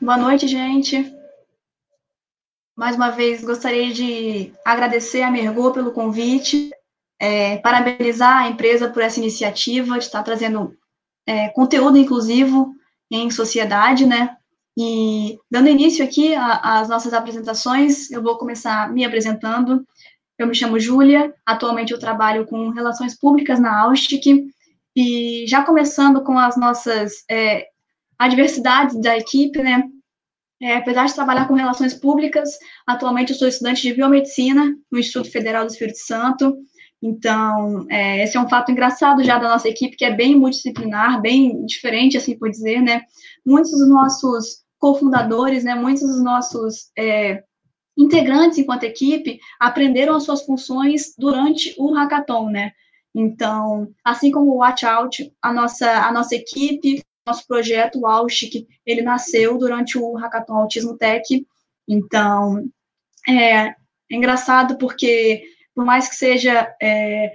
Boa noite, gente. Mais uma vez, gostaria de agradecer a Mergô pelo convite, é, parabenizar a empresa por essa iniciativa de estar trazendo é, conteúdo inclusivo em sociedade, né? E dando início aqui às nossas apresentações, eu vou começar me apresentando. Eu me chamo Júlia, atualmente eu trabalho com relações públicas na Austic, e já começando com as nossas é, adversidades da equipe, né? É, apesar de trabalhar com relações públicas, atualmente eu sou estudante de biomedicina no Instituto Federal do Espírito Santo. Então, é, esse é um fato engraçado já da nossa equipe, que é bem multidisciplinar, bem diferente, assim por dizer, né? Muitos dos nossos cofundadores, né, muitos dos nossos é, integrantes enquanto equipe aprenderam as suas funções durante o hackathon, né? Então, assim como o Watch Out, a nossa, a nossa equipe, nosso projeto, o Auschik, ele nasceu durante o Hackathon Autismo Tech. Então, é, é engraçado porque, por mais que seja é,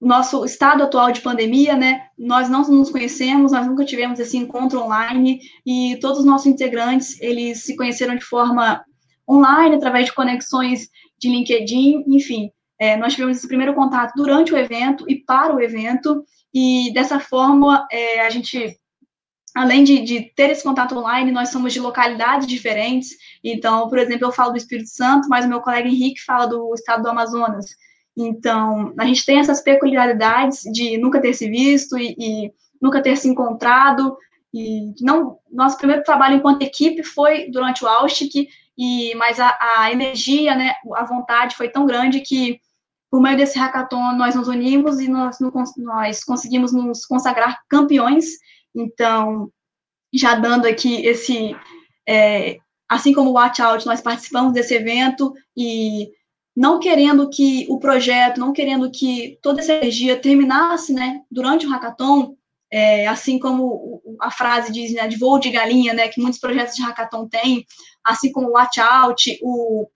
nosso estado atual de pandemia, né? Nós não nos conhecemos, nós nunca tivemos esse encontro online e todos os nossos integrantes eles se conheceram de forma online através de conexões de LinkedIn, enfim. É, nós tivemos esse primeiro contato durante o evento e para o evento e dessa forma é, a gente além de, de, ter esse contato online, nós somos de localidades diferentes. Então, por exemplo, eu falo do Espírito Santo, mas o meu colega Henrique fala do estado do Amazonas. Então, a gente tem essas peculiaridades de nunca ter se visto e, e nunca ter se encontrado. E não, nosso primeiro trabalho enquanto equipe foi durante o Austic, e mas a, a energia, né, a vontade foi tão grande que por meio desse hackathon nós nos unimos e nós, nós conseguimos nos consagrar campeões. Então, já dando aqui esse, é, assim como o Watch Out, nós participamos desse evento e não querendo que o projeto, não querendo que toda essa energia terminasse, né, durante o hackathon, é, assim como a frase diz, né, de voo de galinha, né, que muitos projetos de hackathon têm, assim como o Watch Out, o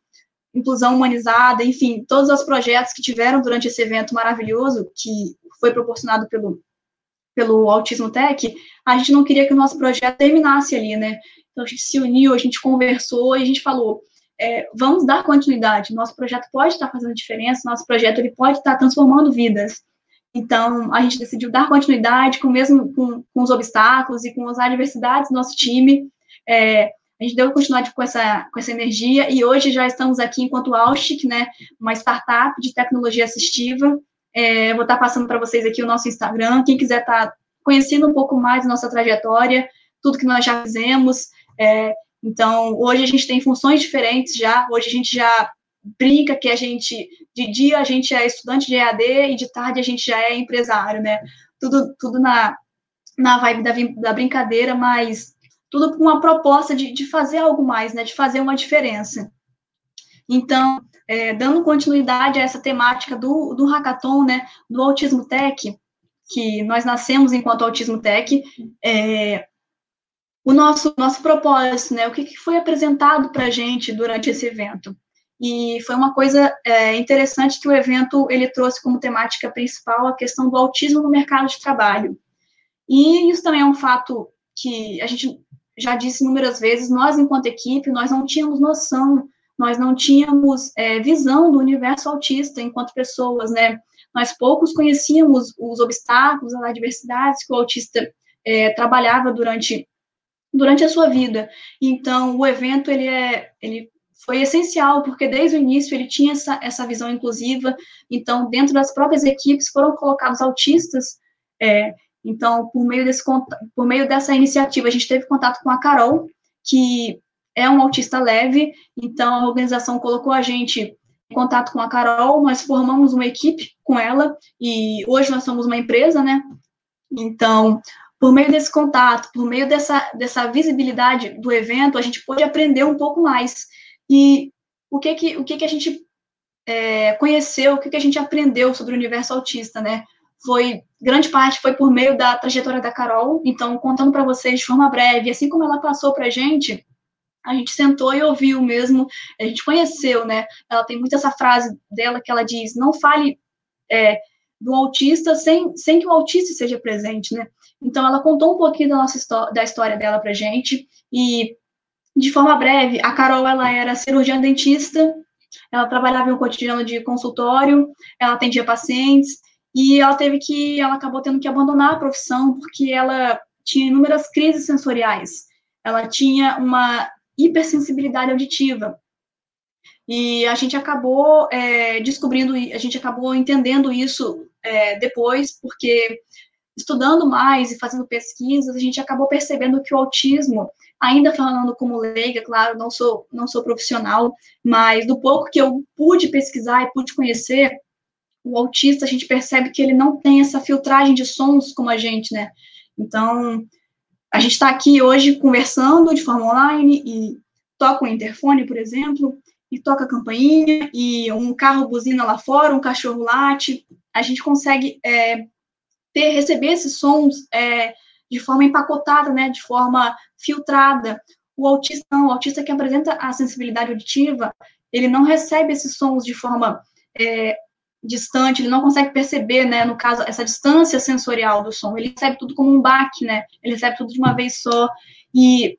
Inclusão Humanizada, enfim, todos os projetos que tiveram durante esse evento maravilhoso, que foi proporcionado pelo, pelo Autismo Tech, a gente não queria que o nosso projeto terminasse ali, né, então a gente se uniu, a gente conversou e a gente falou, é, vamos dar continuidade. Nosso projeto pode estar fazendo diferença, nosso projeto ele pode estar transformando vidas. Então, a gente decidiu dar continuidade com mesmo com, com os obstáculos e com as adversidades do nosso time. É, a gente deu continuidade com essa, com essa energia e hoje já estamos aqui enquanto Austic, né, uma startup de tecnologia assistiva. É, vou estar passando para vocês aqui o nosso Instagram. Quem quiser estar conhecendo um pouco mais nossa trajetória, tudo que nós já fizemos, é, então, hoje a gente tem funções diferentes já, hoje a gente já brinca que a gente, de dia a gente é estudante de EAD e de tarde a gente já é empresário, né? Tudo, tudo na, na vibe da, da brincadeira, mas tudo com uma proposta de, de fazer algo mais, né? De fazer uma diferença. Então, é, dando continuidade a essa temática do, do hackathon, né? Do Autismo Tech, que nós nascemos enquanto Autismo Tech, é, o nosso, nosso propósito, né? O que, que foi apresentado para a gente durante esse evento. E foi uma coisa é, interessante que o evento ele trouxe como temática principal a questão do autismo no mercado de trabalho. E isso também é um fato que a gente já disse inúmeras vezes, nós, enquanto equipe, nós não tínhamos noção, nós não tínhamos é, visão do universo autista enquanto pessoas, né? Nós poucos conhecíamos os obstáculos, as adversidades que o autista é, trabalhava durante durante a sua vida. Então, o evento ele é ele foi essencial porque desde o início ele tinha essa, essa visão inclusiva. Então, dentro das próprias equipes foram colocados autistas. É, então, por meio desse por meio dessa iniciativa, a gente teve contato com a Carol, que é um autista leve. Então, a organização colocou a gente em contato com a Carol. Nós formamos uma equipe com ela e hoje nós somos uma empresa, né? Então, por meio desse contato, por meio dessa, dessa visibilidade do evento, a gente pôde aprender um pouco mais. E o que que, o que, que a gente é, conheceu, o que, que a gente aprendeu sobre o universo autista, né? Foi, grande parte foi por meio da trajetória da Carol, então, contando para vocês de forma breve, assim como ela passou para a gente, a gente sentou e ouviu mesmo, a gente conheceu, né? Ela tem muito essa frase dela que ela diz: não fale é, do autista sem, sem que o autista seja presente, né? Então, ela contou um pouquinho da nossa da história dela para gente e de forma breve, a Carol ela era cirurgiã dentista, ela trabalhava em um cotidiano de consultório, ela atendia pacientes e ela teve que, ela acabou tendo que abandonar a profissão porque ela tinha inúmeras crises sensoriais. Ela tinha uma hipersensibilidade auditiva. E a gente acabou é, descobrindo, a gente acabou entendendo isso é, depois, porque estudando mais e fazendo pesquisas, a gente acabou percebendo que o autismo, ainda falando como leiga, claro, não sou, não sou profissional, mas do pouco que eu pude pesquisar e pude conhecer, o autista, a gente percebe que ele não tem essa filtragem de sons como a gente, né? Então, a gente está aqui hoje conversando de forma online e toca o interfone, por exemplo, e toca a campainha, e um carro buzina lá fora, um cachorro late, a gente consegue é, ter, receber esses sons é, de forma empacotada, né, de forma filtrada. O autista não, o autista que apresenta a sensibilidade auditiva, ele não recebe esses sons de forma é, distante, ele não consegue perceber, né, no caso, essa distância sensorial do som, ele recebe tudo como um baque, né, ele recebe tudo de uma vez só, e,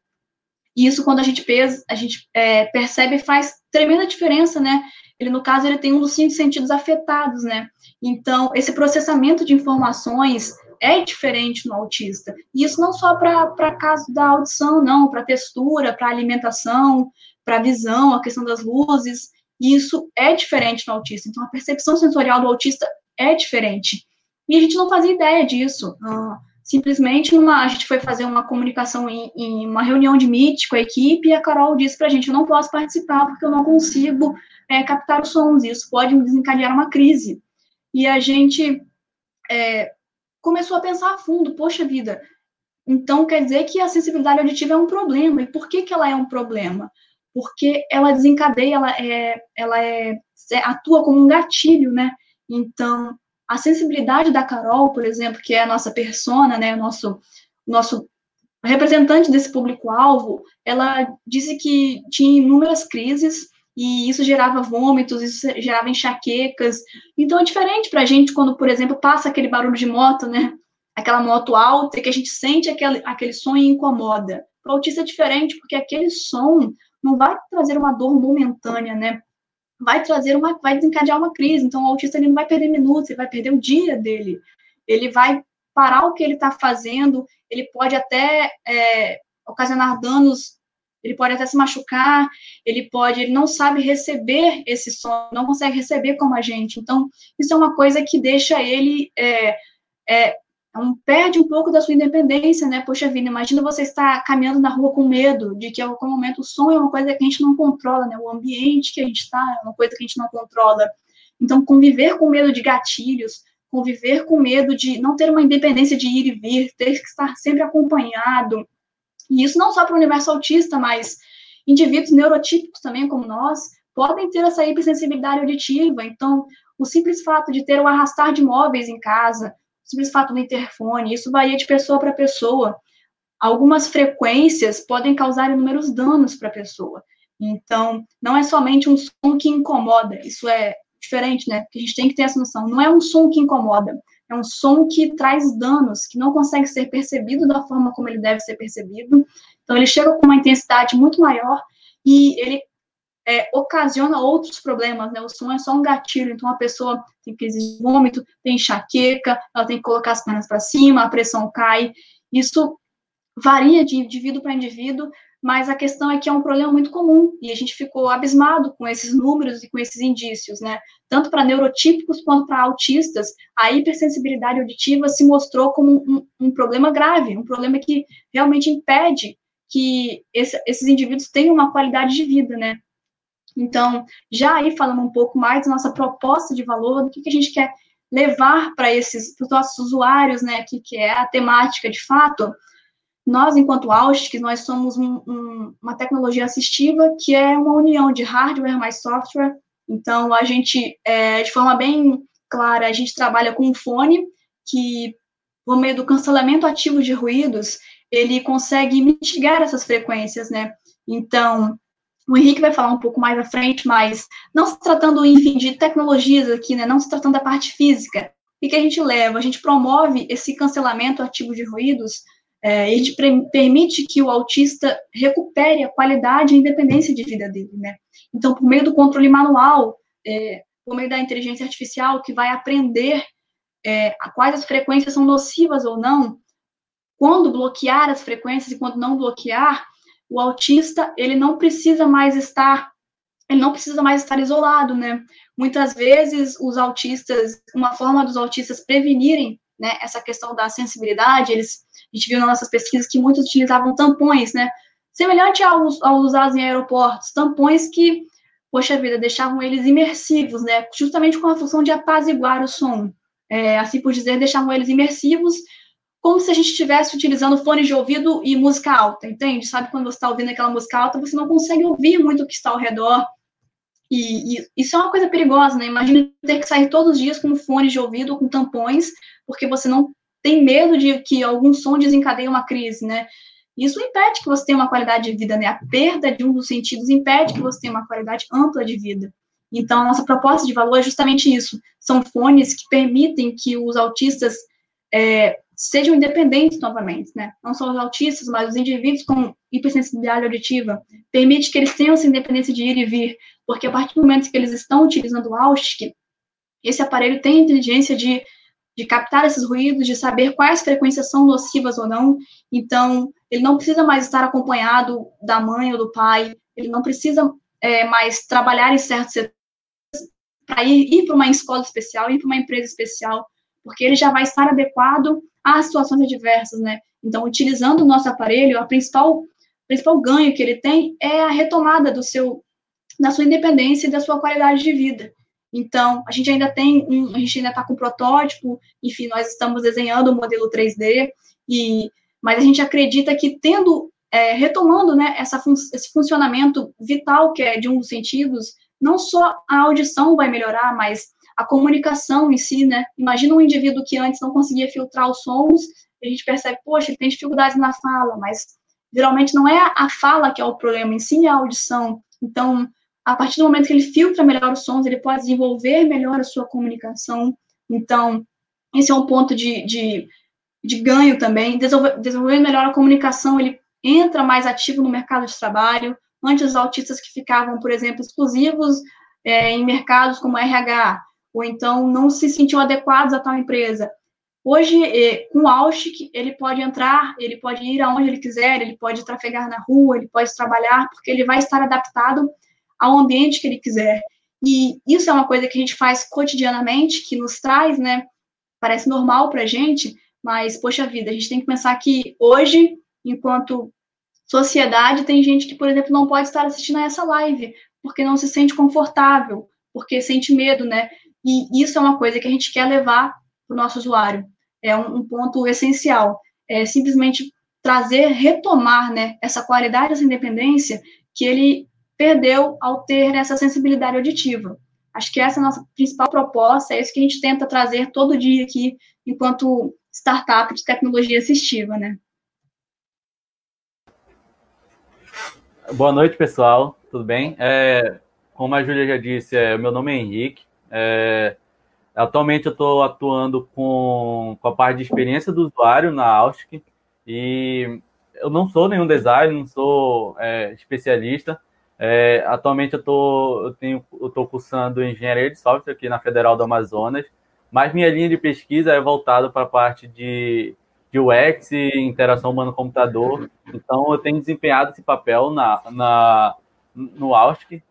isso quando a gente pesa, a gente é, percebe faz tremenda diferença, né, ele, no caso, ele tem um dos cinco sentidos afetados, né, então, esse processamento de informações é diferente no autista, e isso não só para caso da audição, não, para textura, para alimentação, para visão, a questão das luzes, e isso é diferente no autista. Então, a percepção sensorial do autista é diferente. E a gente não fazia ideia disso. Uh, simplesmente, uma, a gente foi fazer uma comunicação em, em, uma reunião de Meet com a equipe e a Carol disse para a gente: eu não posso participar porque eu não consigo é, captar os sons. Isso pode desencadear uma crise. E a gente é, começou a pensar a fundo: poxa vida, então quer dizer que a sensibilidade auditiva é um problema. E por que, que ela é um problema? Porque ela desencadeia, ela é, ela é, é, atua como um gatilho, né? Então, a sensibilidade da Carol, por exemplo, que é a nossa persona, né, nosso nosso representante desse público-alvo, ela disse que tinha inúmeras crises e isso gerava vômitos, isso gerava enxaquecas. Então é diferente para a gente quando, por exemplo, passa aquele barulho de moto, né? Aquela moto alta que a gente sente aquele, aquele som e incomoda. Para o autista é diferente, porque aquele som não vai trazer uma dor momentânea, né? Vai trazer uma, vai desencadear uma crise. Então, o autista ele não vai perder minutos, ele vai perder o dia dele. Ele vai parar o que ele está fazendo, ele pode até é, ocasionar danos, ele pode até se machucar, ele pode, ele não sabe receber esse som, não consegue receber como a gente. Então, isso é uma coisa que deixa ele é, é, perde um pouco da sua independência, né? Poxa vida, imagina você estar caminhando na rua com medo de que a algum momento o som é uma coisa que a gente não controla, né? O ambiente que a gente está é uma coisa que a gente não controla. Então, conviver com medo de gatilhos, conviver com medo de não ter uma independência de ir e vir, ter que estar sempre acompanhado. E isso não só para o universo autista, mas indivíduos neurotípicos também, como nós, podem ter essa hipersensibilidade auditiva. Então, o simples fato de ter o arrastar de móveis em casa, simples fato do interfone, isso varia de pessoa para pessoa. Algumas frequências podem causar inúmeros danos para a pessoa. Então, não é somente um som que incomoda, isso é diferente, né? Porque a gente tem que ter essa noção. Não é um som que incomoda, é um som que traz danos, que não consegue ser percebido da forma como ele deve ser percebido. Então, ele chega com uma intensidade muito maior e ele é, ocasiona outros problemas, né? O som é só um gatilho, então a pessoa tem crise de vômito, tem enxaqueca, ela tem que colocar as pernas para cima, a pressão cai. Isso varia de indivíduo para indivíduo, mas a questão é que é um problema muito comum e a gente ficou abismado com esses números e com esses indícios, né? Tanto para neurotípicos quanto para autistas, a hipersensibilidade auditiva se mostrou como um, um, problema grave, um problema que realmente impede que esse, esses indivíduos tenham uma qualidade de vida, né? Então, já aí falando um pouco mais da nossa proposta de valor, do que, que a gente quer levar para esses os nossos usuários, né, que, que é a temática de fato, nós, enquanto Austic, nós somos um, um, uma tecnologia assistiva que é uma união de hardware mais software. Então, a gente, é, de forma bem clara, a gente trabalha com um fone que, por meio do cancelamento ativo de ruídos, ele consegue mitigar essas frequências, né? Então, o Henrique vai falar um pouco mais à frente, mas não se tratando, enfim, de tecnologias aqui, né? Não se tratando da parte física. O que a gente leva? A gente promove esse cancelamento ativo de ruídos é, ele permite que o autista recupere a qualidade e a independência de vida dele, né? Então, por meio do controle manual, é, por meio da inteligência artificial, que vai aprender é, quais as frequências são nocivas ou não, quando bloquear as frequências e quando não bloquear, o autista ele não precisa mais estar ele não precisa mais estar isolado, né? Muitas vezes os autistas, uma forma dos autistas prevenirem, né, essa questão da sensibilidade, eles a gente viu nas nossas pesquisas que muitos utilizavam tampões, né? Semelhante aos, aos usados em aeroportos, tampões que, poxa vida, deixavam eles imersivos, né? Justamente com a função de apaziguar o som. É, assim por dizer, deixavam eles imersivos como se a gente estivesse utilizando fones de ouvido e música alta, entende? Sabe quando você está ouvindo aquela música alta, você não consegue ouvir muito o que está ao redor. E, e, isso é uma coisa perigosa, né? Imagina ter que sair todos os dias com fones de ouvido ou com tampões, porque você não tem medo de que algum som desencadeie uma crise, né? Isso impede que você tenha uma qualidade de vida, né? A perda de um dos sentidos impede que você tenha uma qualidade ampla de vida. Então, a nossa proposta de valor é justamente isso. São fones que permitem que os autistas é, sejam independentes novamente, né? Não só os autistas, mas os indivíduos com hipersensibilidade auditiva, permite que eles tenham essa independência de ir e vir, porque a partir do momento que eles estão utilizando o AUSTIC, esse aparelho tem a inteligência de, de captar esses ruídos, de saber quais frequências são nocivas ou não, então ele não precisa mais estar acompanhado da mãe ou do pai, ele não precisa é, mais trabalhar em certos setores para ir, ir para uma escola especial, ir para uma empresa especial, porque ele já vai estar adequado às situações adversas, né? Então, utilizando o nosso aparelho, a principal, principal ganho que ele tem é a retomada do seu, da sua independência e da sua qualidade de vida. Então, a gente ainda tem um, a gente ainda está com protótipo, enfim, nós estamos desenhando o um modelo 3D, e, mas a gente acredita que tendo, é, retomando né, essa fun esse funcionamento vital que é de um dos sentidos, não só a audição vai melhorar, mas a comunicação em si, né? Imagina um indivíduo que antes não conseguia filtrar os sons, a gente percebe, poxa, ele tem dificuldades na fala, mas geralmente não é a fala que é o problema, em si é a audição. Então, a partir do momento que ele filtra melhor os sons, ele pode desenvolver melhor a sua comunicação. Então, esse é um ponto de, de, de ganho também. Desenvolver, desenvolver melhor a comunicação, ele entra mais ativo no mercado de trabalho. Antes, os autistas que ficavam, por exemplo, exclusivos é, em mercados como RH, ou então não se sentiu adequados a tal empresa. Hoje, eh, com o Austic, ele pode entrar, ele pode ir aonde ele quiser, ele pode trafegar na rua, ele pode trabalhar, porque ele vai estar adaptado ao ambiente que ele quiser. E isso é uma coisa que a gente faz cotidianamente, que nos traz, né? Parece normal para a gente, mas, poxa vida, a gente tem que pensar que hoje, enquanto sociedade, tem gente que, por exemplo, não pode estar assistindo a essa live, porque não se sente confortável, porque sente medo, né? E isso é uma coisa que a gente quer levar para o nosso usuário. É um, um, ponto essencial. É simplesmente trazer, retomar né, essa qualidade, essa independência que ele perdeu ao ter essa sensibilidade auditiva. Acho que essa é a nossa principal proposta, é isso que a gente tenta trazer todo dia aqui, enquanto startup de tecnologia assistiva, né? Boa noite, pessoal. Tudo bem? É, como a Júlia já disse, é, meu nome é Henrique. É, atualmente eu estou atuando com, com a parte de experiência do usuário na Austic e eu não sou nenhum designer, não sou é, especialista. É, atualmente eu tô, eu tenho, eu cursando engenharia de software aqui na Federal do Amazonas, mas minha linha de pesquisa é voltada para a parte de, de UX e interação humano-computador. Então eu tenho desempenhado esse papel na, na no Austic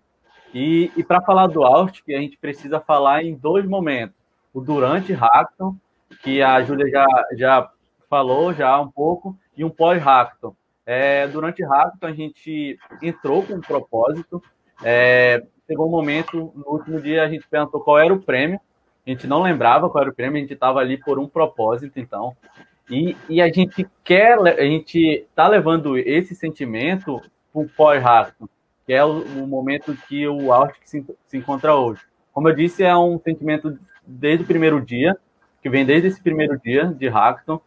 e, e para falar do Austic, a gente precisa falar em dois momentos. O durante Hackathon, que a Júlia já, já falou já um pouco, e um pós-Hackathon. É, durante Hackathon, a gente entrou com um propósito. É, chegou um momento, no último dia, a gente perguntou qual era o prêmio. A gente não lembrava qual era o prêmio, a gente estava ali por um propósito, então. E, e a gente quer, a gente está levando esse sentimento para o pós-Hackathon que é o, o momento que o Auschwitz se, se encontra hoje. Como eu disse, é um sentimento desde o primeiro dia, que vem desde esse primeiro dia de Hackathon,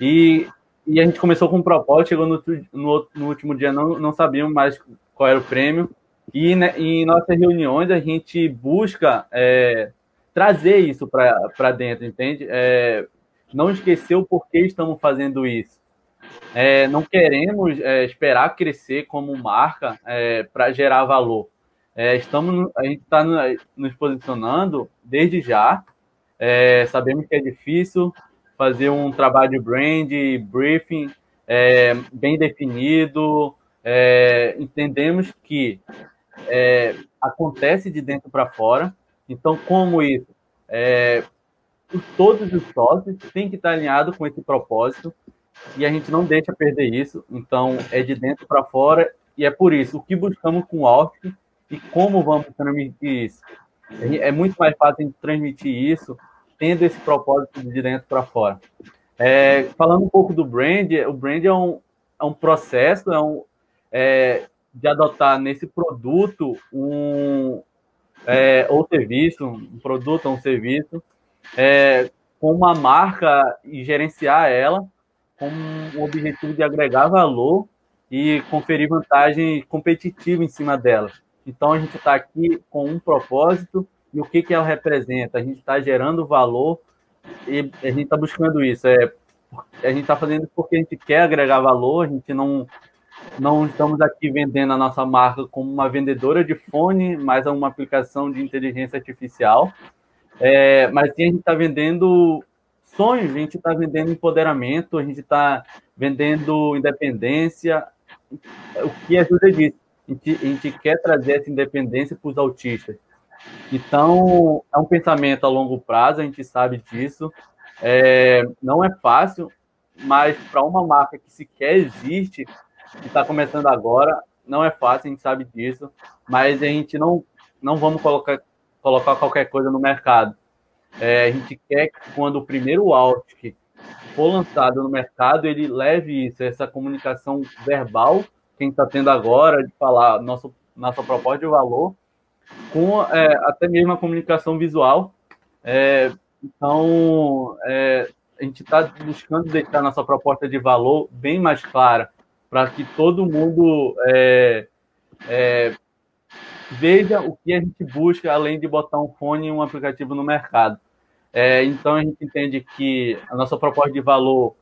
e, e a gente começou com um propósito, chegou no, no, no último dia, não, não sabíamos mais qual era o prêmio, e né, em nossas reuniões a gente busca é, trazer isso para dentro, entende? É, não esquecer o porquê estamos fazendo isso. É, não queremos é, esperar crescer como marca é, para gerar valor. É, estamos, a gente está nos posicionando desde já. É, sabemos que é difícil fazer um trabalho de brand, briefing é, bem definido. entendemos que acontece de dentro para fora. Então, como isso? todos os sócios têm que estar alinhados com esse propósito e a gente não deixa perder isso. Então, é de dentro para fora e é por isso o que buscamos com o Alt e como vamos transmitir isso. É muito mais fácil de transmitir isso tendo esse propósito de dentro para fora. É, falando um pouco do brand, o brand é um, é um processo é um, é, de adotar nesse produto um é, ou serviço, um produto ou um serviço, é, com uma marca e gerenciar ela com o objetivo de agregar valor e conferir vantagem competitiva em cima dela. Então, a gente está aqui com um propósito e o que, que ela representa. A gente está gerando valor e a gente está buscando isso. É, a gente está fazendo porque a gente quer agregar valor, a gente não, não estamos aqui vendendo a nossa marca como uma vendedora de fone, mas uma aplicação de inteligência artificial. É, mas sim, a gente está vendendo sonhos, a gente está vendendo empoderamento, a gente está vendendo independência. O que a Júlia disse, a gente, a gente quer trazer essa independência para os autistas. Então, é um pensamento a longo prazo, a gente sabe disso. É, não é fácil, mas para uma marca que sequer existe, que está começando agora, não é fácil, a gente sabe disso, mas a gente não, não vamos colocar, colocar qualquer coisa no mercado. É, a gente quer que quando o primeiro Autic for lançado no mercado, ele leve isso, essa comunicação verbal que a gente está tendo agora, de falar nosso, nossa proposta de valor, com é, até mesmo a comunicação visual. É, então, é, a gente está buscando deixar nossa proposta de valor bem mais clara, para que todo mundo é, é, veja o que a gente busca, além de botar um fone e um aplicativo no mercado. É, então a gente entende que a nossa proposta de valor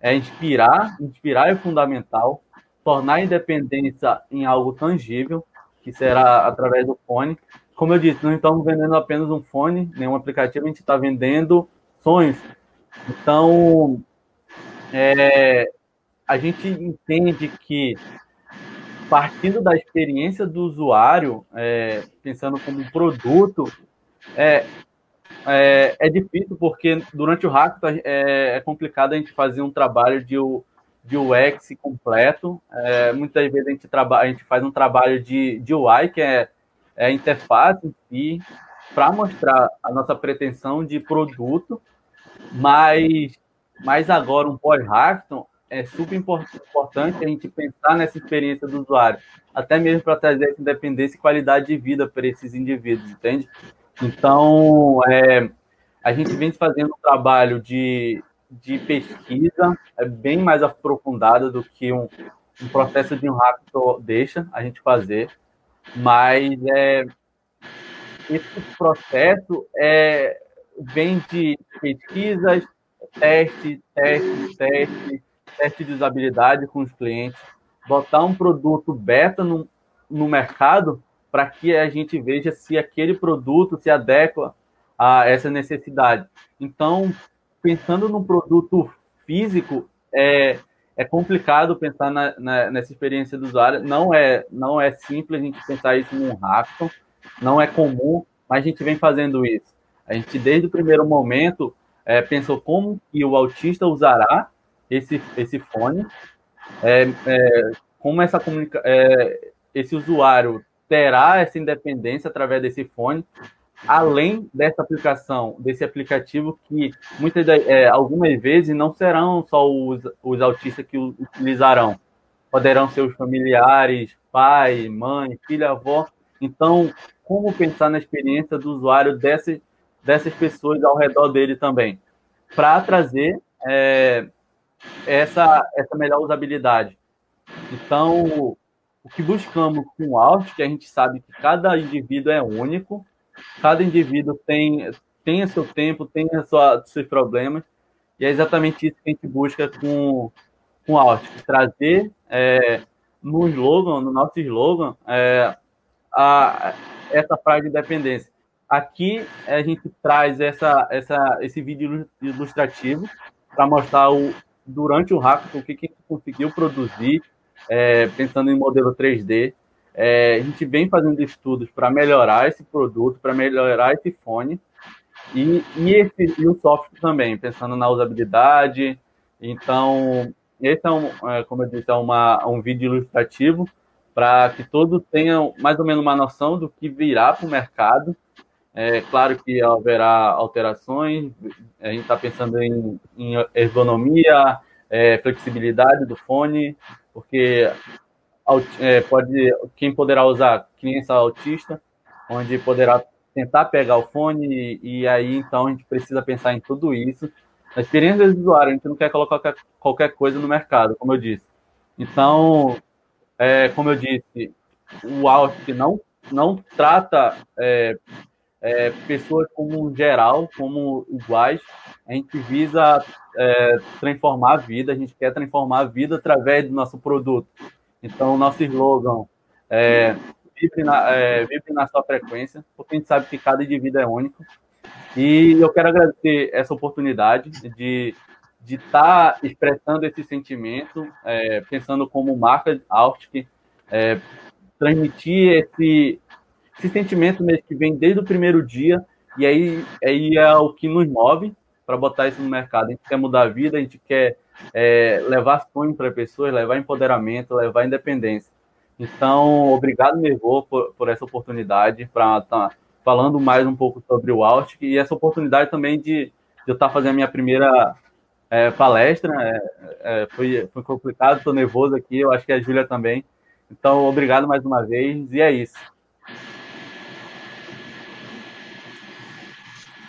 é inspirar, inspirar é fundamental, tornar a independência em algo tangível, que será através do fone. Como eu disse, não estamos vendendo apenas um fone, nenhum aplicativo, a gente está vendendo sonhos. Então, é, a gente entende que partindo da experiência do usuário, é, pensando como um produto, é, é, é, difícil porque durante o hackathon é, é, complicado a gente fazer um trabalho de, de UX completo. É, muitas vezes a gente, traba, a gente faz um trabalho de, de UI, que é, é a interface si, para mostrar a nossa pretensão de produto, mas, mas agora um pós-hackathon é super importante a gente pensar nessa experiência do usuário, até mesmo para trazer independência e qualidade de vida para esses indivíduos, entende? Então, é, a gente vem fazendo um trabalho de, de pesquisa é bem mais aprofundado do que um, um processo de um hackathon deixa a gente fazer, mas é, esse processo é, vem de pesquisas, teste, teste, teste, teste de usabilidade com os clientes, botar um produto beta no, no mercado para que a gente veja se aquele produto se adequa a essa necessidade. Então, pensando num produto físico, é, é complicado pensar na, na, nessa experiência do usuário. Não é, não é simples a gente pensar isso num hackathon, não é comum, mas a gente vem fazendo isso. A gente, desde o primeiro momento, é, pensou como que o autista usará esse, esse fone, é, é, como essa comunica é, esse usuário terá essa independência através desse fone, além dessa aplicação, desse aplicativo que muitas é, algumas vezes não serão só os, os autistas que utilizarão, poderão ser os familiares, pai, mãe, filha, avó. Então, como pensar na experiência do usuário dessas, dessas pessoas ao redor dele também, para trazer é, essa, essa melhor usabilidade. Então, o que buscamos com o Alt, que a gente sabe que cada indivíduo é único, cada indivíduo tem, tem o seu tempo, tem sua, seus problemas, e é exatamente isso que a gente busca com, com a trazer é, no slogan, no nosso slogan, é, a, essa frase de independência. Aqui a gente traz essa, essa, esse vídeo ilustrativo para mostrar o, durante o hackathon o que, que a gente conseguiu produzir, é, pensando em modelo 3D. É, a gente vem fazendo estudos para melhorar esse produto, para melhorar esse fone e, e, esse, e o software também, pensando na usabilidade. Então, esse é, um, é como eu disse, é uma, um vídeo ilustrativo para que todos tenham mais ou menos uma noção do que virá para o mercado. É claro que haverá alterações, a gente está pensando em, em ergonomia, é, flexibilidade do fone, porque é, pode quem poderá usar criança autista, onde poderá tentar pegar o fone e, e, aí então a gente precisa pensar em tudo isso. A experiência do usuário, a gente não quer colocar qualquer, coisa no mercado, como eu disse. Então, é, como eu disse, o Alt não, não trata é, é, pessoas como geral, como iguais. A gente visa é, transformar a vida, a gente quer transformar a vida através do nosso produto. Então, nosso slogan é vibre na, é, vibre na sua frequência, porque a gente sabe que cada indivíduo é único. E eu quero agradecer essa oportunidade de de estar tá expressando esse sentimento, é, pensando como marca Autic, é, transmitir esse, esse sentimento mesmo que vem desde o primeiro dia, e aí, aí é o que nos move para botar isso no mercado. A gente quer mudar a vida, a gente quer é, levar sonho para pessoas, levar empoderamento, levar independência. Então, obrigado, Nervô, por, por essa oportunidade para estar tá falando mais um pouco sobre o Autic e essa oportunidade também de, de eu estar tá fazendo a minha primeira é, palestra. É, é, foi, foi complicado, estou nervoso aqui, eu acho que a Júlia também. Então, obrigado mais uma vez, e é isso.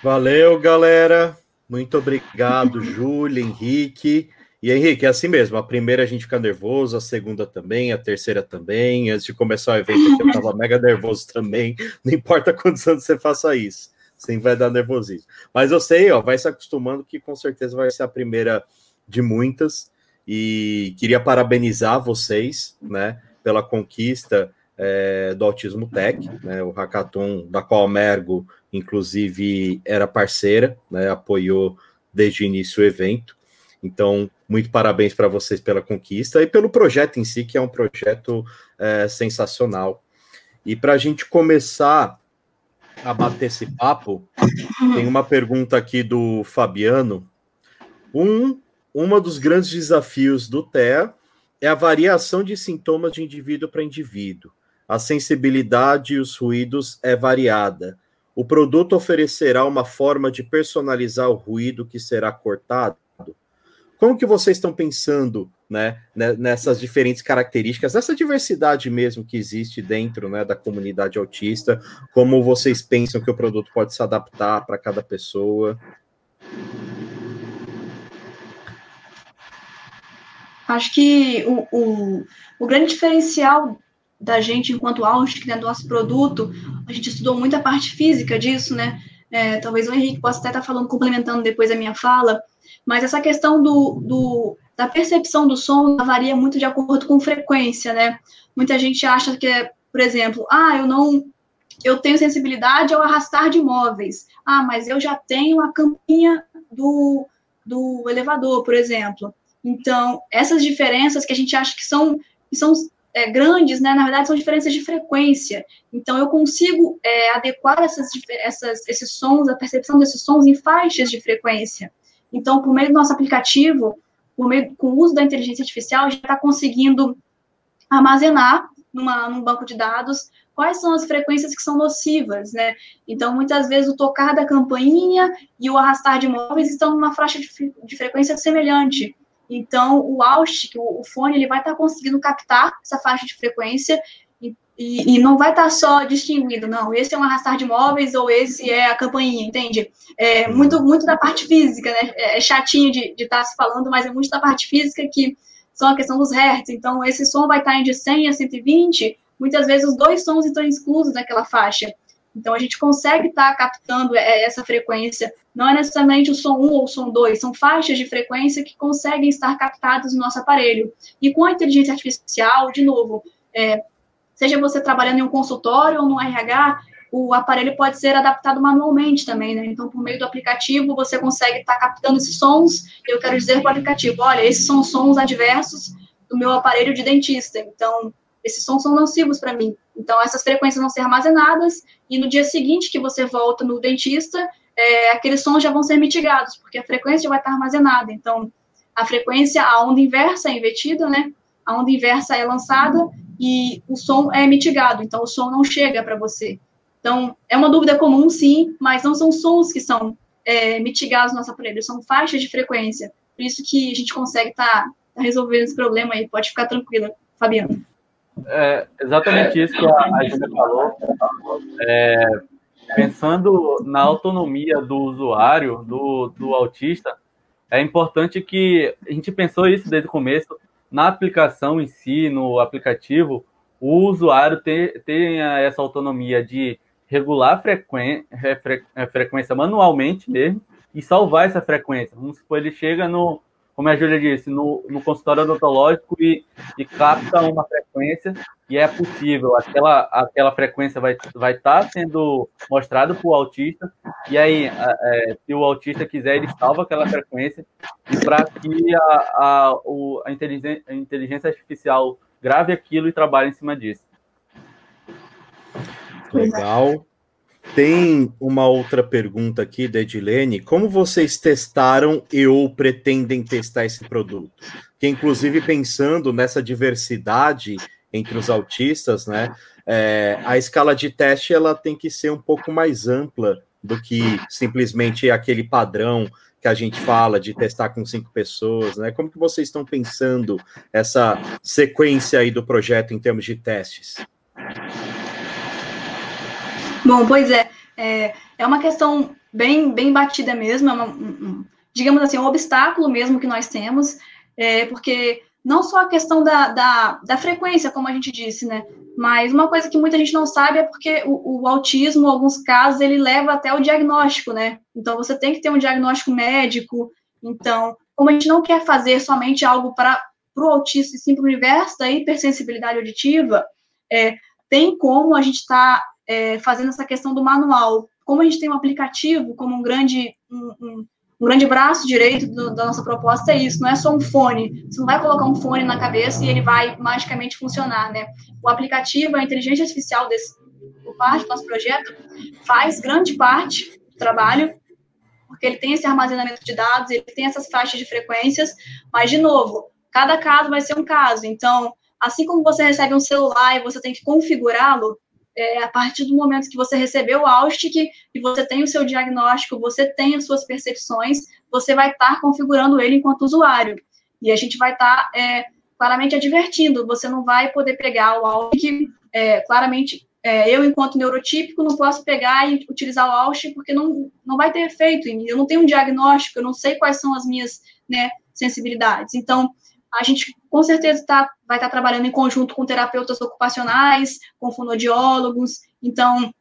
Valeu, galera. Muito obrigado, Júlia, Henrique. E Henrique, é assim mesmo. A primeira a gente fica nervoso, a segunda também, a terceira também. Antes de começar o evento aqui, eu estava mega nervoso também. Não importa quantos anos você faça isso sempre vai dar nervosismo. Mas eu sei, ó, vai se acostumando que com certeza vai ser a primeira de muitas. E queria parabenizar vocês, né, pela conquista é, do Autismo Tech, né, o hackathon da qual a Mergo, inclusive, era parceira, né, apoiou desde o início o evento. Então, muito parabéns para vocês pela conquista e pelo projeto em si, que é um projeto é, sensacional. E para a gente começar a bater esse papo, tem uma pergunta aqui do Fabiano. Um, uma dos grandes desafios do TEA é a variação de sintomas de indivíduo para indivíduo. A sensibilidade e os ruídos é variada. O produto oferecerá uma forma de personalizar o ruído que será cortado? Como que vocês estão pensando né, né, nessas diferentes características, essa diversidade mesmo que existe dentro né, da comunidade autista, como vocês pensam que o produto pode se adaptar para cada pessoa? Acho que o, o, o grande diferencial da gente enquanto Austic, né, do nosso produto, a gente estudou muito a parte física disso, né? É, talvez o Henrique possa até estar falando, complementando depois a minha fala, mas essa questão do, do, da percepção do som varia muito de acordo com frequência, né? Muita gente acha que, por exemplo, ah, eu não eu tenho sensibilidade ao arrastar de móveis. Ah, mas eu já tenho a campinha do, do elevador, por exemplo. Então, essas diferenças que a gente acha que são, que são é, grandes, né, na verdade, são diferenças de frequência. Então, eu consigo é, adequar essas, essas, esses sons, a percepção desses sons em faixas de frequência. Então, por meio do nosso aplicativo, meio, com o uso da inteligência artificial, a gente está conseguindo armazenar numa, num banco de dados quais são as frequências que são nocivas, né? Então, muitas vezes, o tocar da campainha e o arrastar de móveis estão numa faixa de, de frequência semelhante. Então, o Austic, o, o fone, ele vai estar tá conseguindo captar essa faixa de frequência e, e, não vai estar tá só distinguindo, não, esse é um arrastar de móveis ou esse é a campainha, entende? É muito, muito da parte física, né? É, é chatinho de estar tá se falando, mas é muito da parte física que são a questão dos hertz. Então, esse som vai estar tá de 100 a 120, muitas vezes os dois sons estão exclusos naquela faixa. Então, a gente consegue estar tá captando é, essa frequência. Não é necessariamente o som 1 ou o som 2, são faixas de frequência que conseguem estar captadas no nosso aparelho. E com a inteligência artificial, de novo, é, seja você trabalhando em um consultório ou no RH, o aparelho pode ser adaptado manualmente também, né? Então, por meio do aplicativo, você consegue estar tá captando esses sons. Eu quero dizer para o aplicativo: olha, esses são sons adversos do meu aparelho de dentista. Então, esses sons são nocivos para mim. Então, essas frequências vão ser armazenadas e no dia seguinte que você volta no dentista, é, aqueles sons já vão ser mitigados, porque a frequência vai estar armazenada. Então, a frequência, a onda inversa é invertida, né? A onda inversa é lançada e o som é mitigado. Então, o som não chega para você. Então, é uma dúvida comum, sim, mas não são sons que são é, mitigados no nosso aparelho, são faixas de frequência. Por isso que a gente consegue estar tá, tá resolvendo esse problema aí. Pode ficar tranquila, Fabiana. É exatamente isso que a, Júlia falou. É, pensando na autonomia do usuário, do, do autista, é importante que a gente pensou isso desde o começo, na aplicação em si, no aplicativo, o usuário tenha essa autonomia de regular a frequência, frequência manualmente mesmo e salvar essa frequência. Vamos supor, ele chega no, como a Júlia disse, no, no consultório odontológico e, e capta uma frequência e é possível, aquela, aquela frequência vai estar vai tá sendo mostrada para o autista, e aí, é, se o autista quiser, ele salva aquela frequência, e para que a, a, o, a, inteligência, a inteligência artificial grave aquilo e trabalhe em cima disso. Legal. Tem uma outra pergunta aqui da Edilene. Como vocês testaram e ou pretendem testar esse produto? Que, inclusive, pensando nessa diversidade entre os autistas, né? É, a escala de teste ela tem que ser um pouco mais ampla do que simplesmente aquele padrão que a gente fala de testar com cinco pessoas, né? Como que vocês estão pensando essa sequência aí do projeto em termos de testes? Bom, pois é, é, é uma questão bem, bem batida mesmo, é uma, um, digamos assim, um obstáculo mesmo que nós temos, é, porque não só a questão da, da, da, frequência, como a gente disse, né? Mas uma coisa que muita gente não sabe é porque o, o, autismo, em alguns casos, ele leva até o diagnóstico, né? Então você tem que ter um diagnóstico médico. Então, como a gente não quer fazer somente algo para o autista e sim para o universo da hipersensibilidade auditiva, é, tem como a gente estar tá é, fazendo essa questão do manual. Como a gente tem um aplicativo como um grande, um, um, um grande braço direito do, da nossa proposta, é isso, não é só um fone. Você não vai colocar um fone na cabeça e ele vai magicamente funcionar, né? O aplicativo, a inteligência artificial desse, parte do nosso projeto, faz grande parte do trabalho, porque ele tem esse armazenamento de dados, ele tem essas faixas de frequências, mas, de novo, cada caso vai ser um caso. Então, assim como você recebe um celular e você tem que configurá-lo, é, a partir do momento que você recebeu o Austic e você tem o seu diagnóstico, você tem as suas percepções, você vai estar tá configurando ele enquanto usuário. E a gente vai estar tá, é, claramente advertindo, você não vai poder pegar o Austic, é, claramente, é, eu, enquanto neurotípico, não posso pegar e utilizar o Austic porque não, não vai ter efeito em mim, eu não tenho um diagnóstico, eu não sei quais são as minhas né, sensibilidades. Então, a gente com certeza tá, vai estar tá trabalhando em conjunto com terapeutas ocupacionais, com fonoaudiólogos, então,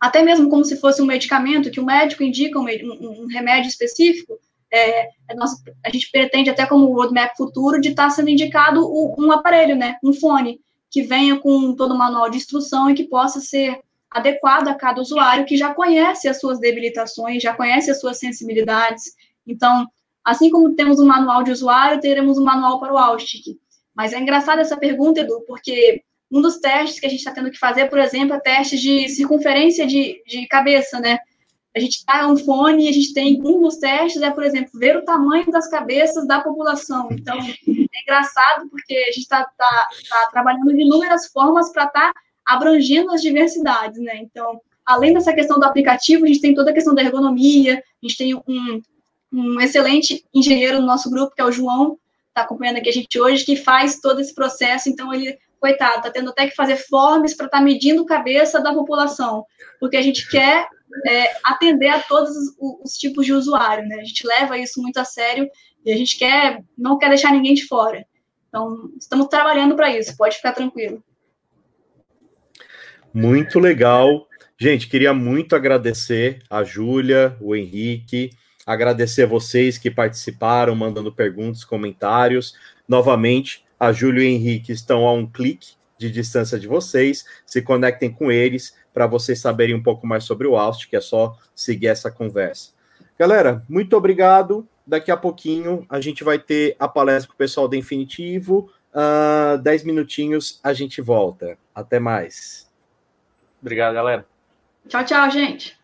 até mesmo como se fosse um medicamento, que o médico indica um, um, remédio específico, é, é nossa, a gente pretende até como roadmap futuro de estar tá sendo indicado um aparelho, né, um fone, que venha com todo o manual de instrução e que possa ser adequado a cada usuário que já conhece as suas debilitações, já conhece as suas sensibilidades. Então, Assim como temos um manual de usuário, teremos um manual para o Austic. Mas é engraçado essa pergunta, Edu, porque um dos testes que a gente está tendo que fazer, por exemplo, é testes de circunferência de, de cabeça, né? A gente está um fone e a gente tem um dos testes é, por exemplo, ver o tamanho das cabeças da população. Então, é engraçado porque a gente está tá, tá trabalhando de inúmeras formas para estar tá abrangendo as diversidades, né? Então, além dessa questão do aplicativo, a gente tem toda a questão da ergonomia, a gente tem um, um excelente engenheiro no nosso grupo, que é o João, está acompanhando aqui a gente hoje, que faz todo esse processo. Então, ele, coitado, está tendo até que fazer forms para estar tá medindo cabeça da população, porque a gente quer é, atender a todos os, os, tipos de usuário, né? A gente leva isso muito a sério e a gente quer, não quer deixar ninguém de fora. Então, estamos trabalhando para isso, pode ficar tranquilo. Muito legal. Gente, queria muito agradecer a Júlia, o Henrique, agradecer a vocês que participaram, mandando perguntas, comentários. Novamente, a Júlia e o Henrique estão a um clique de distância de vocês. Se conectem com eles para vocês saberem um pouco mais sobre o Aust, que é só seguir essa conversa. Galera, muito obrigado. Daqui a pouquinho a gente vai ter a palestra com o pessoal da Infinitivo. Uh, dez minutinhos a gente volta. Até mais. Obrigado, galera. Tchau, tchau, gente.